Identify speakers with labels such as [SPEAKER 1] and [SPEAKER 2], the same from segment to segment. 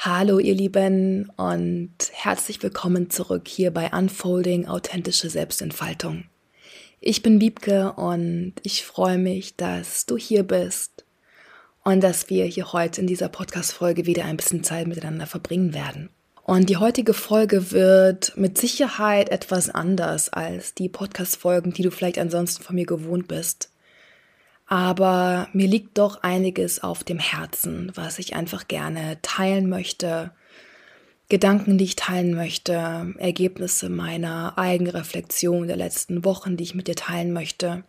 [SPEAKER 1] Hallo ihr Lieben und herzlich willkommen zurück hier bei Unfolding authentische Selbstentfaltung. Ich bin Wiebke und ich freue mich, dass du hier bist und dass wir hier heute in dieser Podcast-Folge wieder ein bisschen Zeit miteinander verbringen werden. Und die heutige Folge wird mit Sicherheit etwas anders als die Podcast-Folgen, die du vielleicht ansonsten von mir gewohnt bist. Aber mir liegt doch einiges auf dem Herzen, was ich einfach gerne teilen möchte. Gedanken, die ich teilen möchte, Ergebnisse meiner Eigenreflexion der letzten Wochen, die ich mit dir teilen möchte.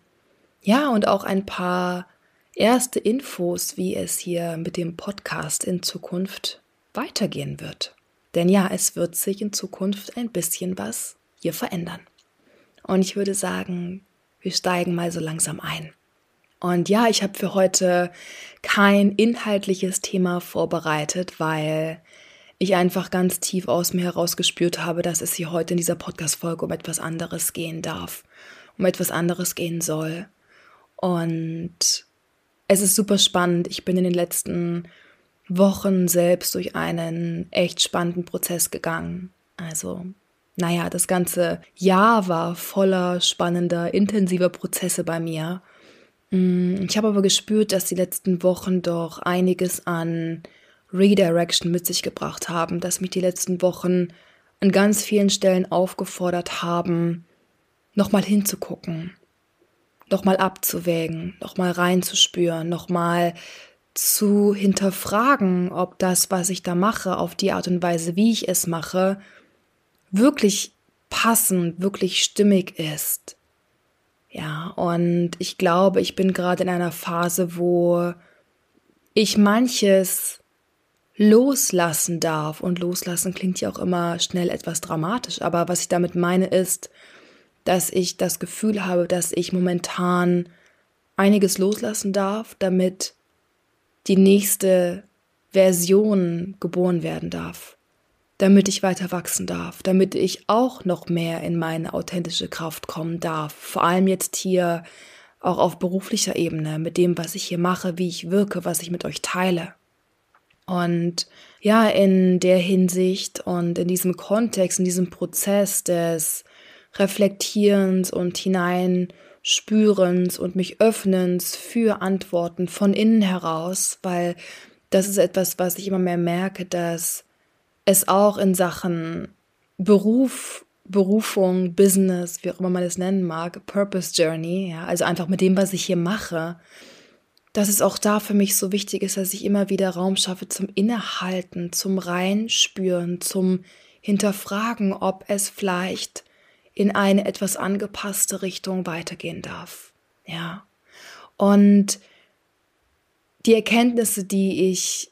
[SPEAKER 1] Ja, und auch ein paar erste Infos, wie es hier mit dem Podcast in Zukunft weitergehen wird. Denn ja, es wird sich in Zukunft ein bisschen was hier verändern. Und ich würde sagen, wir steigen mal so langsam ein. Und ja, ich habe für heute kein inhaltliches Thema vorbereitet, weil ich einfach ganz tief aus mir heraus gespürt habe, dass es hier heute in dieser Podcast-Folge um etwas anderes gehen darf, um etwas anderes gehen soll. Und es ist super spannend. Ich bin in den letzten Wochen selbst durch einen echt spannenden Prozess gegangen. Also, naja, das ganze Jahr war voller spannender, intensiver Prozesse bei mir. Mm, ich habe aber gespürt, dass die letzten Wochen doch einiges an Redirection mit sich gebracht haben, dass mich die letzten Wochen an ganz vielen Stellen aufgefordert haben, nochmal hinzugucken, nochmal abzuwägen, nochmal reinzuspüren, nochmal zu hinterfragen, ob das, was ich da mache, auf die Art und Weise, wie ich es mache, wirklich passend, wirklich stimmig ist. Ja, und ich glaube, ich bin gerade in einer Phase, wo ich manches loslassen darf. Und loslassen klingt ja auch immer schnell etwas dramatisch. Aber was ich damit meine ist, dass ich das Gefühl habe, dass ich momentan einiges loslassen darf, damit die nächste Version geboren werden darf damit ich weiter wachsen darf, damit ich auch noch mehr in meine authentische Kraft kommen darf. Vor allem jetzt hier auch auf beruflicher Ebene mit dem, was ich hier mache, wie ich wirke, was ich mit euch teile. Und ja, in der Hinsicht und in diesem Kontext, in diesem Prozess des Reflektierens und Hineinspürens und mich Öffnens für Antworten von innen heraus, weil das ist etwas, was ich immer mehr merke, dass es auch in Sachen Beruf, Berufung, Business, wie auch immer man es nennen mag, Purpose Journey, ja, also einfach mit dem, was ich hier mache, dass es auch da für mich so wichtig ist, dass ich immer wieder Raum schaffe zum Innehalten, zum Reinspüren, zum Hinterfragen, ob es vielleicht in eine etwas angepasste Richtung weitergehen darf. Ja. Und die Erkenntnisse, die ich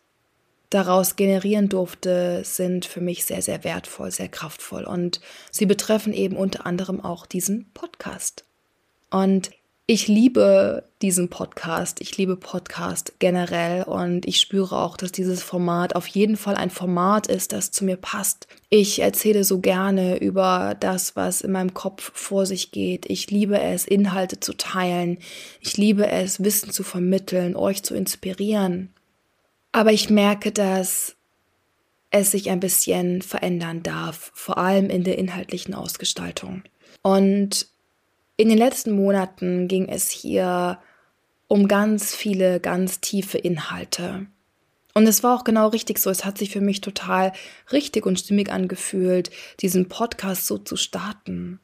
[SPEAKER 1] daraus generieren durfte, sind für mich sehr, sehr wertvoll, sehr kraftvoll. Und sie betreffen eben unter anderem auch diesen Podcast. Und ich liebe diesen Podcast. Ich liebe Podcast generell und ich spüre auch, dass dieses Format auf jeden Fall ein Format ist, das zu mir passt. Ich erzähle so gerne über das, was in meinem Kopf vor sich geht. Ich liebe es, Inhalte zu teilen. Ich liebe es, Wissen zu vermitteln, euch zu inspirieren. Aber ich merke, dass es sich ein bisschen verändern darf, vor allem in der inhaltlichen Ausgestaltung. Und in den letzten Monaten ging es hier um ganz viele, ganz tiefe Inhalte. Und es war auch genau richtig so. Es hat sich für mich total richtig und stimmig angefühlt, diesen Podcast so zu starten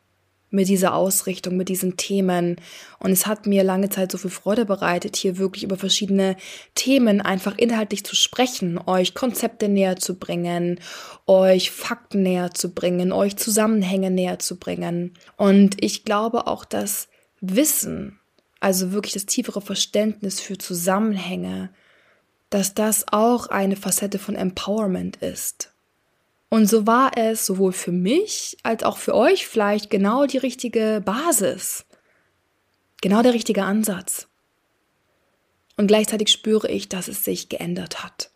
[SPEAKER 1] mit dieser Ausrichtung, mit diesen Themen. Und es hat mir lange Zeit so viel Freude bereitet, hier wirklich über verschiedene Themen einfach inhaltlich zu sprechen, euch Konzepte näher zu bringen, euch Fakten näher zu bringen, euch Zusammenhänge näher zu bringen. Und ich glaube auch, dass Wissen, also wirklich das tiefere Verständnis für Zusammenhänge, dass das auch eine Facette von Empowerment ist. Und so war es sowohl für mich als auch für euch vielleicht genau die richtige Basis, genau der richtige Ansatz. Und gleichzeitig spüre ich, dass es sich geändert hat.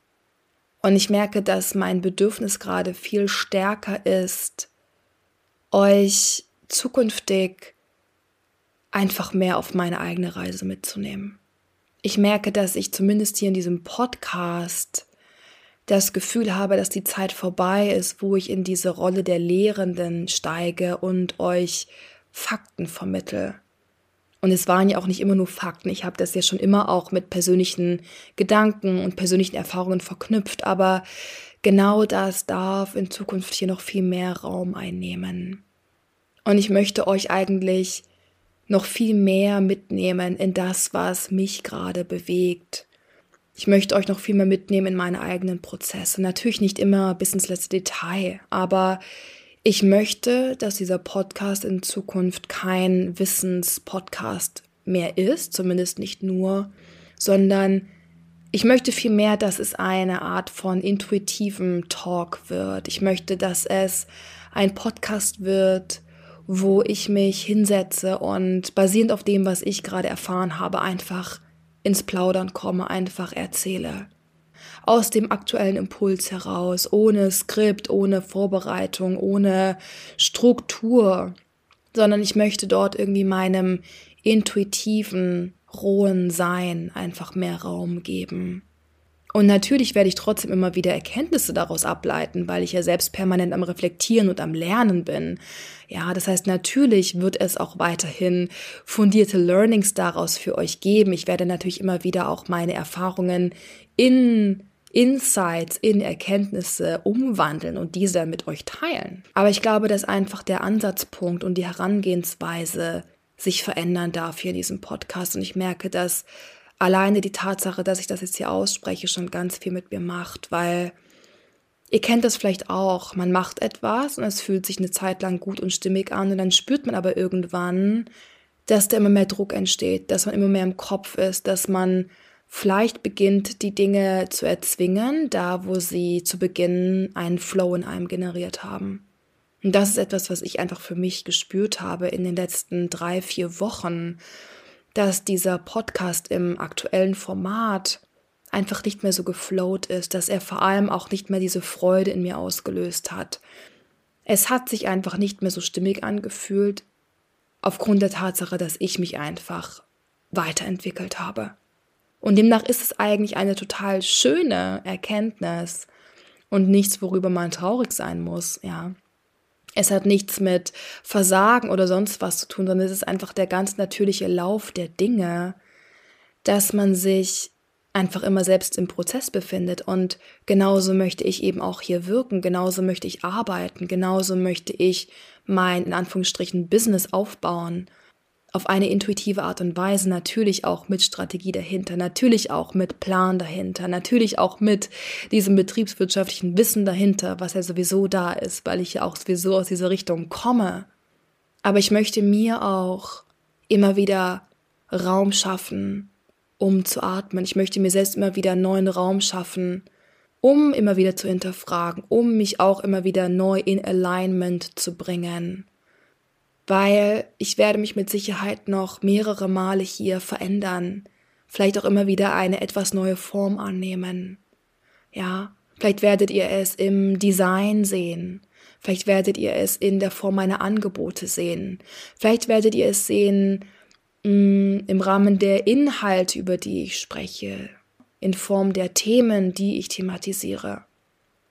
[SPEAKER 1] Und ich merke, dass mein Bedürfnis gerade viel stärker ist, euch zukünftig einfach mehr auf meine eigene Reise mitzunehmen. Ich merke, dass ich zumindest hier in diesem Podcast das Gefühl habe, dass die Zeit vorbei ist, wo ich in diese Rolle der Lehrenden steige und euch Fakten vermittel. Und es waren ja auch nicht immer nur Fakten. Ich habe das ja schon immer auch mit persönlichen Gedanken und persönlichen Erfahrungen verknüpft. Aber genau das darf in Zukunft hier noch viel mehr Raum einnehmen. Und ich möchte euch eigentlich noch viel mehr mitnehmen in das, was mich gerade bewegt. Ich möchte euch noch viel mehr mitnehmen in meine eigenen Prozesse. Natürlich nicht immer bis ins letzte Detail, aber ich möchte, dass dieser Podcast in Zukunft kein Wissenspodcast mehr ist, zumindest nicht nur, sondern ich möchte vielmehr, dass es eine Art von intuitivem Talk wird. Ich möchte, dass es ein Podcast wird, wo ich mich hinsetze und basierend auf dem, was ich gerade erfahren habe, einfach ins Plaudern komme, einfach erzähle. Aus dem aktuellen Impuls heraus, ohne Skript, ohne Vorbereitung, ohne Struktur, sondern ich möchte dort irgendwie meinem intuitiven, rohen Sein einfach mehr Raum geben. Und natürlich werde ich trotzdem immer wieder Erkenntnisse daraus ableiten, weil ich ja selbst permanent am Reflektieren und am Lernen bin. Ja, das heißt, natürlich wird es auch weiterhin fundierte Learnings daraus für euch geben. Ich werde natürlich immer wieder auch meine Erfahrungen in Insights, in Erkenntnisse umwandeln und diese dann mit euch teilen. Aber ich glaube, dass einfach der Ansatzpunkt und die Herangehensweise sich verändern darf hier in diesem Podcast. Und ich merke, dass alleine die Tatsache, dass ich das jetzt hier ausspreche, schon ganz viel mit mir macht, weil ihr kennt das vielleicht auch. Man macht etwas und es fühlt sich eine Zeit lang gut und stimmig an und dann spürt man aber irgendwann, dass da immer mehr Druck entsteht, dass man immer mehr im Kopf ist, dass man vielleicht beginnt, die Dinge zu erzwingen, da wo sie zu Beginn einen Flow in einem generiert haben. Und das ist etwas, was ich einfach für mich gespürt habe in den letzten drei, vier Wochen dass dieser Podcast im aktuellen Format einfach nicht mehr so geflowt ist, dass er vor allem auch nicht mehr diese Freude in mir ausgelöst hat. Es hat sich einfach nicht mehr so stimmig angefühlt, aufgrund der Tatsache, dass ich mich einfach weiterentwickelt habe. Und demnach ist es eigentlich eine total schöne Erkenntnis und nichts, worüber man traurig sein muss, ja. Es hat nichts mit Versagen oder sonst was zu tun, sondern es ist einfach der ganz natürliche Lauf der Dinge, dass man sich einfach immer selbst im Prozess befindet. Und genauso möchte ich eben auch hier wirken, genauso möchte ich arbeiten, genauso möchte ich mein, in Anführungsstrichen, Business aufbauen auf eine intuitive Art und Weise, natürlich auch mit Strategie dahinter, natürlich auch mit Plan dahinter, natürlich auch mit diesem betriebswirtschaftlichen Wissen dahinter, was ja sowieso da ist, weil ich ja auch sowieso aus dieser Richtung komme. Aber ich möchte mir auch immer wieder Raum schaffen, um zu atmen. Ich möchte mir selbst immer wieder neuen Raum schaffen, um immer wieder zu hinterfragen, um mich auch immer wieder neu in Alignment zu bringen weil ich werde mich mit Sicherheit noch mehrere Male hier verändern, vielleicht auch immer wieder eine etwas neue Form annehmen. Ja, vielleicht werdet ihr es im Design sehen, vielleicht werdet ihr es in der Form meiner Angebote sehen, vielleicht werdet ihr es sehen mh, mm, im Rahmen der Inhalte, über die ich spreche, in Form der Themen, die ich thematisiere.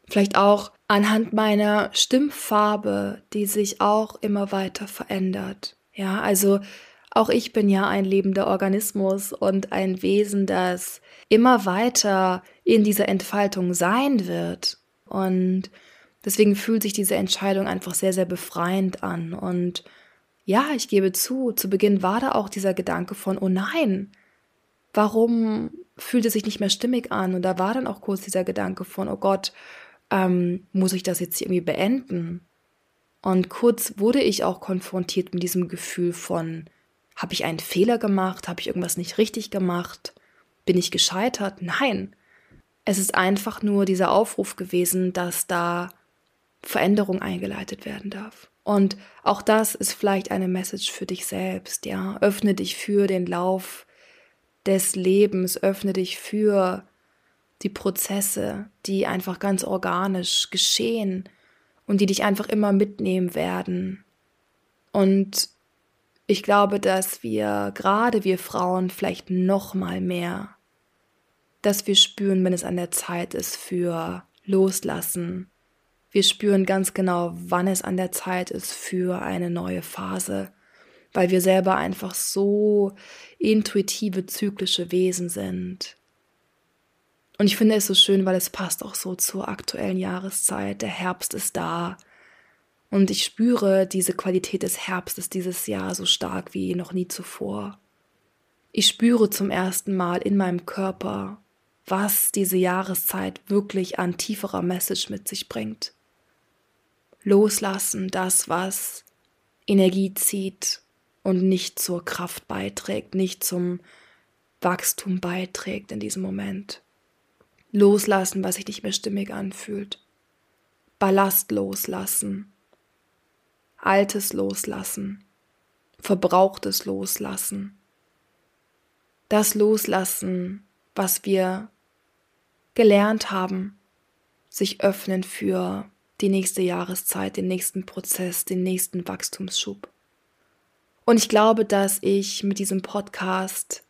[SPEAKER 1] Vielleicht auch anhand meiner Stimmfarbe, die sich auch immer weiter verändert. Ja, also auch ich bin ja ein lebender Organismus und ein Wesen, das immer weiter in dieser Entfaltung sein wird. Und deswegen fühlt sich diese Entscheidung einfach sehr, sehr befreiend an. Und ja, ich gebe zu, zu Beginn war da auch dieser Gedanke von, oh nein, warum fühlt es sich nicht mehr stimmig an? Und da war dann auch kurz dieser Gedanke von, oh Gott, ähm, muss ich das jetzt irgendwie beenden? Und kurz wurde ich auch konfrontiert mit diesem Gefühl von, habe ich einen Fehler gemacht? Habe ich irgendwas nicht richtig gemacht? Bin ich gescheitert? Nein. Es ist einfach nur dieser Aufruf gewesen, dass da Veränderung eingeleitet werden darf. Und auch das ist vielleicht eine Message für dich selbst, ja. Öffne dich für den Lauf des Lebens, öffne dich für die Prozesse, die einfach ganz organisch geschehen und die dich einfach immer mitnehmen werden. Und ich glaube, dass wir, gerade wir Frauen, vielleicht noch mal mehr, dass wir spüren, wenn es an der Zeit ist für loslassen. Wir spüren ganz genau, wann es an der Zeit ist für eine neue Phase, weil wir selber einfach so intuitive, zyklische Wesen sind. Und ich finde es so schön, weil es passt auch so zur aktuellen Jahreszeit. Der Herbst ist da. Und ich spüre diese Qualität des Herbstes dieses Jahr so stark wie noch nie zuvor. Ich spüre zum ersten Mal in meinem Körper, was diese Jahreszeit wirklich an tieferer Message mit sich bringt. Loslassen, das, was Energie zieht und nicht zur Kraft beiträgt, nicht zum Wachstum beiträgt in diesem Moment. Loslassen, was sich nicht mehr stimmig anfühlt. Ballast loslassen. Altes loslassen. Verbrauchtes loslassen. Das loslassen, was wir gelernt haben, sich öffnen für die nächste Jahreszeit, den nächsten Prozess, den nächsten Wachstumsschub. Und ich glaube, dass ich mit diesem Podcast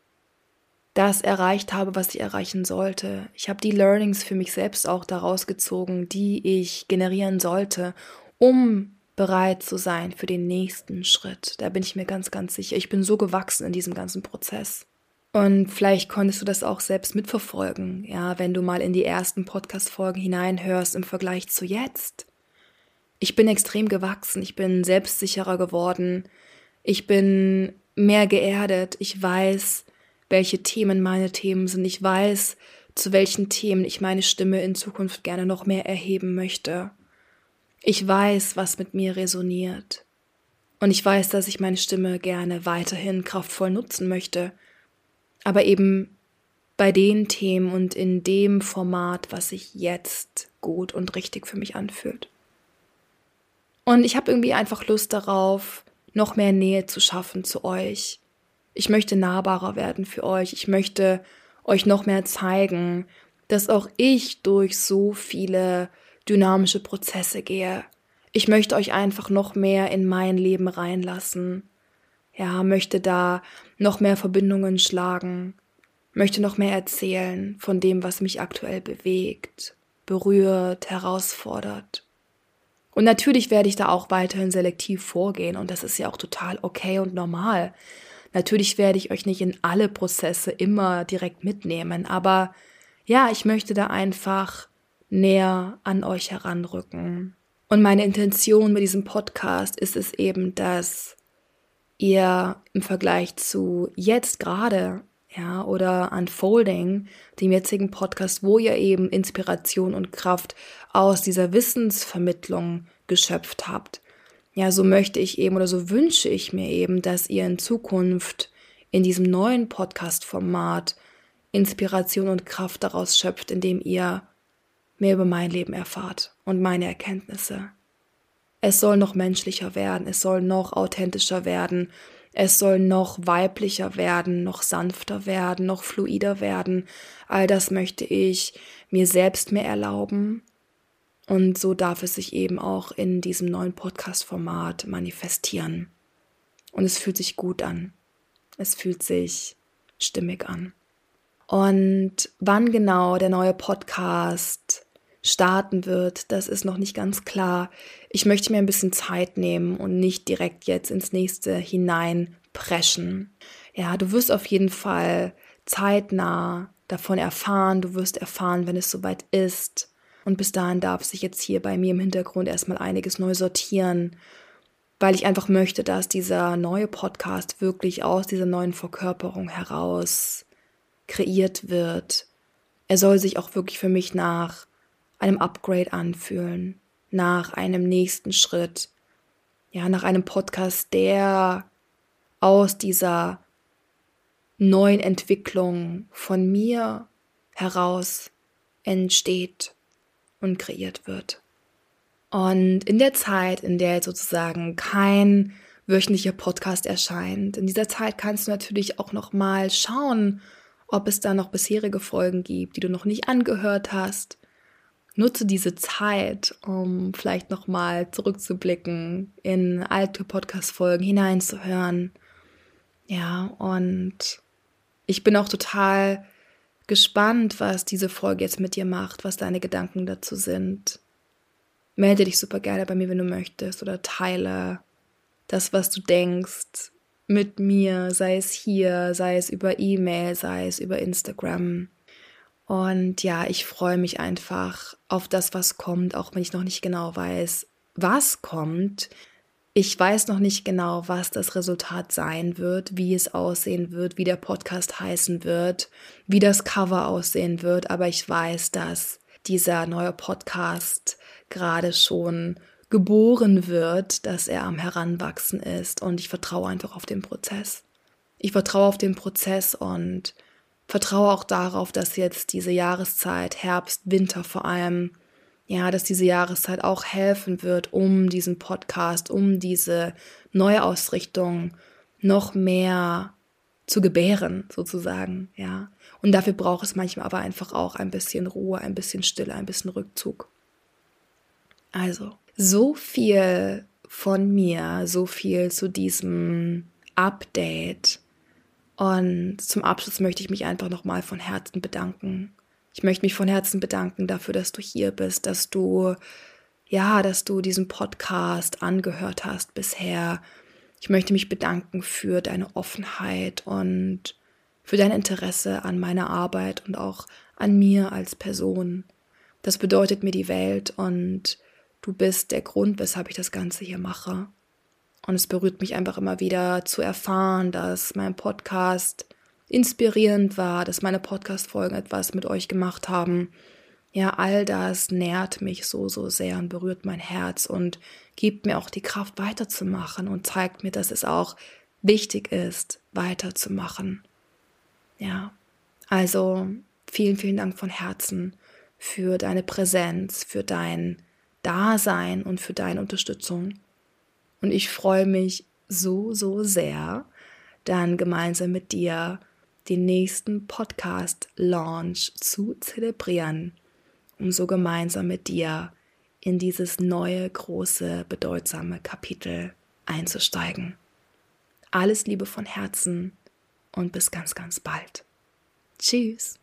[SPEAKER 1] das erreicht habe, was ich erreichen sollte. Ich habe die Learnings für mich selbst auch daraus gezogen, die ich generieren sollte, um bereit zu sein für den nächsten Schritt. Da bin ich mir ganz, ganz sicher. Ich bin so gewachsen in diesem ganzen Prozess. Und vielleicht konntest du das auch selbst mitverfolgen, ja, wenn du mal in die ersten Podcast-Folgen hineinhörst im Vergleich zu jetzt. Ich bin extrem gewachsen, ich bin selbstsicherer geworden, ich bin mehr geerdet, ich weiß, welche Themen meine Themen sind, ich weiß, zu welchen Themen ich meine Stimme in Zukunft gerne noch mehr erheben möchte. Ich weiß, was mit mir resoniert. Und ich weiß, dass ich meine Stimme gerne weiterhin kraftvoll nutzen möchte aber eben bei den Themen und in dem Format, was sich jetzt gut und richtig für mich anfühlt. Und ich habe irgendwie einfach Lust darauf, noch mehr Nähe zu schaffen zu euch. Ich möchte nahbarer werden für euch. Ich möchte euch noch mehr zeigen, dass auch ich durch so viele dynamische Prozesse gehe. Ich möchte euch einfach noch mehr in mein Leben reinlassen ja, möchte da noch mehr Verbindungen schlagen, möchte noch mehr erzählen von dem, was mich aktuell bewegt, berührt, herausfordert. Und natürlich werde ich da auch weiterhin selektiv vorgehen und das ist ja auch total okay und normal. Natürlich werde ich euch nicht in alle Prozesse immer direkt mitnehmen, aber ja, ich möchte da einfach näher an euch heranrücken. Und meine Intention mit diesem Podcast ist es eben, dass ihr im Vergleich zu jetzt gerade, ja, oder Unfolding, dem jetzigen Podcast, wo ihr eben Inspiration und Kraft aus dieser Wissensvermittlung geschöpft habt. Ja, so möchte ich eben oder so wünsche ich mir eben, dass ihr in Zukunft in diesem neuen Podcast-Format Inspiration und Kraft daraus schöpft, indem ihr mehr über mein Leben erfahrt und meine Erkenntnisse. Es soll noch menschlicher werden, es soll noch authentischer werden, es soll noch weiblicher werden, noch sanfter werden, noch fluider werden. All das möchte ich mir selbst mehr erlauben. Und so darf es sich eben auch in diesem neuen Podcast-Format manifestieren. Und es fühlt sich gut an. Es fühlt sich stimmig an. Und wann genau der neue Podcast starten wird, das ist noch nicht ganz klar. Ich möchte mir ein bisschen Zeit nehmen und nicht direkt jetzt ins nächste hineinpreschen. Ja, du wirst auf jeden Fall zeitnah davon erfahren. Du wirst erfahren, wenn es soweit ist. Und bis dahin darf sich jetzt hier bei mir im Hintergrund erstmal einiges neu sortieren, weil ich einfach möchte, dass dieser neue Podcast wirklich aus dieser neuen Verkörperung heraus kreiert wird. Er soll sich auch wirklich für mich nach einem Upgrade anfühlen, nach einem nächsten Schritt, ja, nach einem Podcast, der aus dieser neuen Entwicklung von mir heraus entsteht und kreiert wird. Und in der Zeit, in der jetzt sozusagen kein wöchentlicher Podcast erscheint, in dieser Zeit kannst du natürlich auch noch mal schauen, ob es da noch bisherige Folgen gibt, die du noch nicht angehört hast nutze diese Zeit, um vielleicht nochmal zurückzublicken, in alte Podcast-Folgen hineinzuhören. Ja, und ich bin auch total gespannt, was diese Folge jetzt mit dir macht, was deine Gedanken dazu sind. Melde dich super gerne bei mir, wenn du möchtest, oder teile das, was du denkst, mit mir, sei es hier, sei es über E-Mail, sei es über Instagram. Und ja, ich freue mich einfach auf das, was kommt, auch wenn ich noch nicht genau weiß, was kommt. Ich weiß noch nicht genau, was das Resultat sein wird, wie es aussehen wird, wie der Podcast heißen wird, wie das Cover aussehen wird, aber ich weiß, dass dieser neue Podcast gerade schon geboren wird, dass er am Heranwachsen ist und ich vertraue einfach auf den Prozess. Ich vertraue auf den Prozess und vertraue auch darauf, dass jetzt diese Jahreszeit, Herbst, Winter vor allem, ja, dass diese Jahreszeit auch helfen wird, um diesen Podcast, um diese Neuausrichtung noch mehr zu gebären, sozusagen, ja. Und dafür braucht es manchmal aber einfach auch ein bisschen Ruhe, ein bisschen Stille, ein bisschen Rückzug. Also, so viel von mir, so viel zu diesem Update. Und zum Abschluss möchte ich mich einfach nochmal von Herzen bedanken. Ich möchte mich von Herzen bedanken dafür, dass du hier bist, dass du, ja, dass du diesen Podcast angehört hast bisher. Ich möchte mich bedanken für deine Offenheit und für dein Interesse an meiner Arbeit und auch an mir als Person. Das bedeutet mir die Welt und Du bist der Grund, weshalb ich das Ganze hier mache. Und es berührt mich einfach immer wieder zu erfahren, dass mein Podcast inspirierend war, dass meine Podcast-Folgen etwas mit euch gemacht haben. Ja, all das nährt mich so, so sehr und berührt mein Herz und gibt mir auch die Kraft weiterzumachen und zeigt mir, dass es auch wichtig ist, weiterzumachen. Ja, also vielen, vielen Dank von Herzen für deine Präsenz, für dein Dasein und für deine Unterstützung. Und ich freue mich so, so sehr, dann gemeinsam mit dir den nächsten Podcast-Launch zu zelebrieren, um so gemeinsam mit dir in dieses neue, große, bedeutsame Kapitel einzusteigen. Alles Liebe von Herzen und bis ganz, ganz bald. Tschüss.